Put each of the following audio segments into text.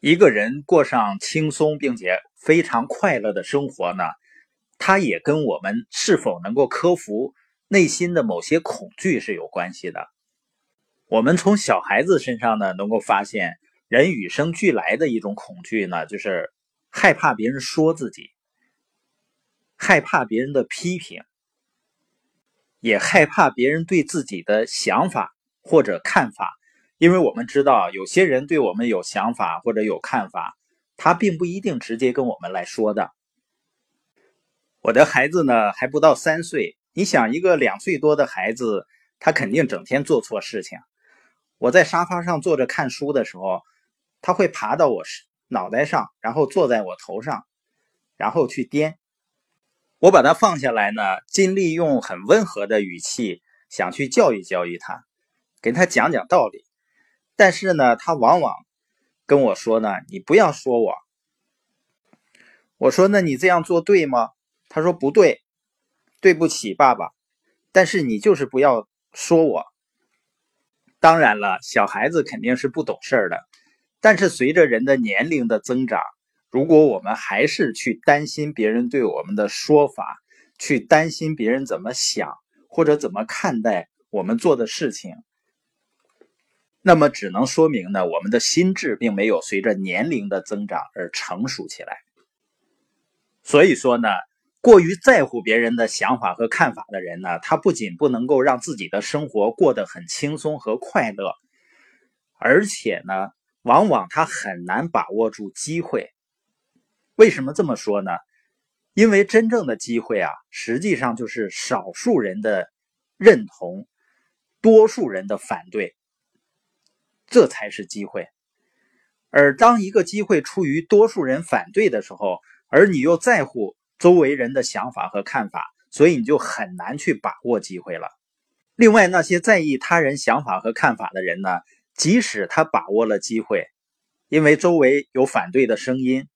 一个人过上轻松并且非常快乐的生活呢，他也跟我们是否能够克服内心的某些恐惧是有关系的。我们从小孩子身上呢，能够发现人与生俱来的一种恐惧呢，就是害怕别人说自己，害怕别人的批评，也害怕别人对自己的想法或者看法。因为我们知道，有些人对我们有想法或者有看法，他并不一定直接跟我们来说的。我的孩子呢还不到三岁，你想一个两岁多的孩子，他肯定整天做错事情。我在沙发上坐着看书的时候，他会爬到我脑袋上，然后坐在我头上，然后去颠。我把他放下来呢，尽力用很温和的语气想去教育教育他，给他讲讲道理。但是呢，他往往跟我说呢：“你不要说我。”我说：“那你这样做对吗？”他说：“不对，对不起，爸爸。但是你就是不要说我。”当然了，小孩子肯定是不懂事儿的。但是随着人的年龄的增长，如果我们还是去担心别人对我们的说法，去担心别人怎么想或者怎么看待我们做的事情，那么只能说明呢，我们的心智并没有随着年龄的增长而成熟起来。所以说呢，过于在乎别人的想法和看法的人呢，他不仅不能够让自己的生活过得很轻松和快乐，而且呢，往往他很难把握住机会。为什么这么说呢？因为真正的机会啊，实际上就是少数人的认同，多数人的反对。这才是机会，而当一个机会出于多数人反对的时候，而你又在乎周围人的想法和看法，所以你就很难去把握机会了。另外，那些在意他人想法和看法的人呢，即使他把握了机会，因为周围有反对的声音，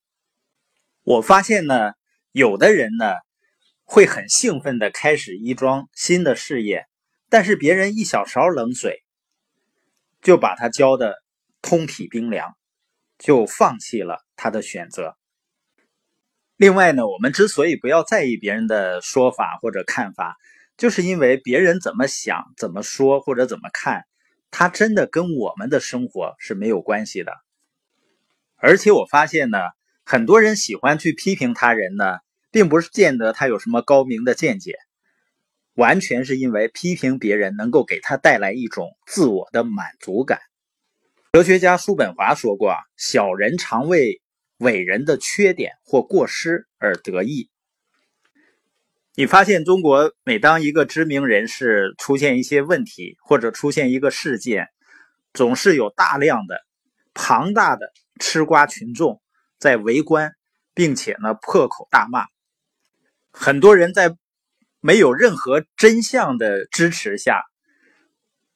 我发现呢，有的人呢会很兴奋的开始一桩新的事业，但是别人一小勺冷水。就把他浇的通体冰凉，就放弃了他的选择。另外呢，我们之所以不要在意别人的说法或者看法，就是因为别人怎么想、怎么说或者怎么看，他真的跟我们的生活是没有关系的。而且我发现呢，很多人喜欢去批评他人呢，并不是见得他有什么高明的见解。完全是因为批评别人能够给他带来一种自我的满足感。哲学家叔本华说过：“，小人常为伟人的缺点或过失而得意。”你发现中国每当一个知名人士出现一些问题或者出现一个事件，总是有大量的庞大的吃瓜群众在围观，并且呢破口大骂，很多人在。没有任何真相的支持下，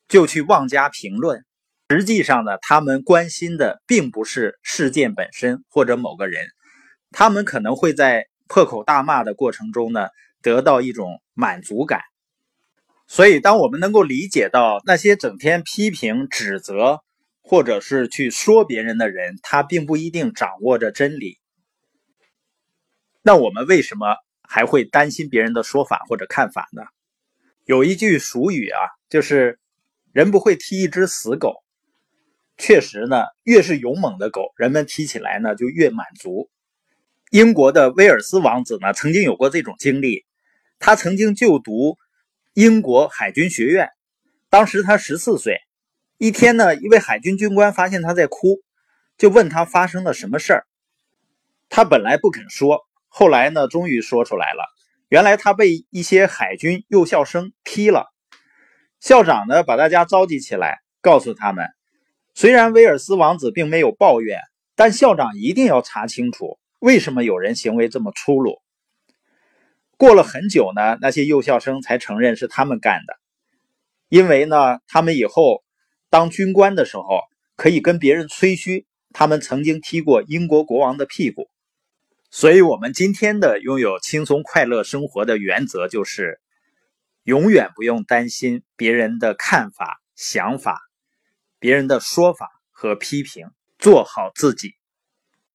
就去妄加评论。实际上呢，他们关心的并不是事件本身或者某个人，他们可能会在破口大骂的过程中呢，得到一种满足感。所以，当我们能够理解到那些整天批评、指责或者是去说别人的人，他并不一定掌握着真理，那我们为什么？还会担心别人的说法或者看法呢？有一句俗语啊，就是“人不会踢一只死狗”。确实呢，越是勇猛的狗，人们踢起来呢就越满足。英国的威尔斯王子呢，曾经有过这种经历。他曾经就读英国海军学院，当时他十四岁。一天呢，一位海军军官发现他在哭，就问他发生了什么事儿。他本来不肯说。后来呢，终于说出来了。原来他被一些海军幼校生踢了。校长呢，把大家召集起来，告诉他们：虽然威尔斯王子并没有抱怨，但校长一定要查清楚为什么有人行为这么粗鲁。过了很久呢，那些幼校生才承认是他们干的，因为呢，他们以后当军官的时候可以跟别人吹嘘，他们曾经踢过英国国王的屁股。所以，我们今天的拥有轻松快乐生活的原则就是，永远不用担心别人的看法、想法、别人的说法和批评，做好自己。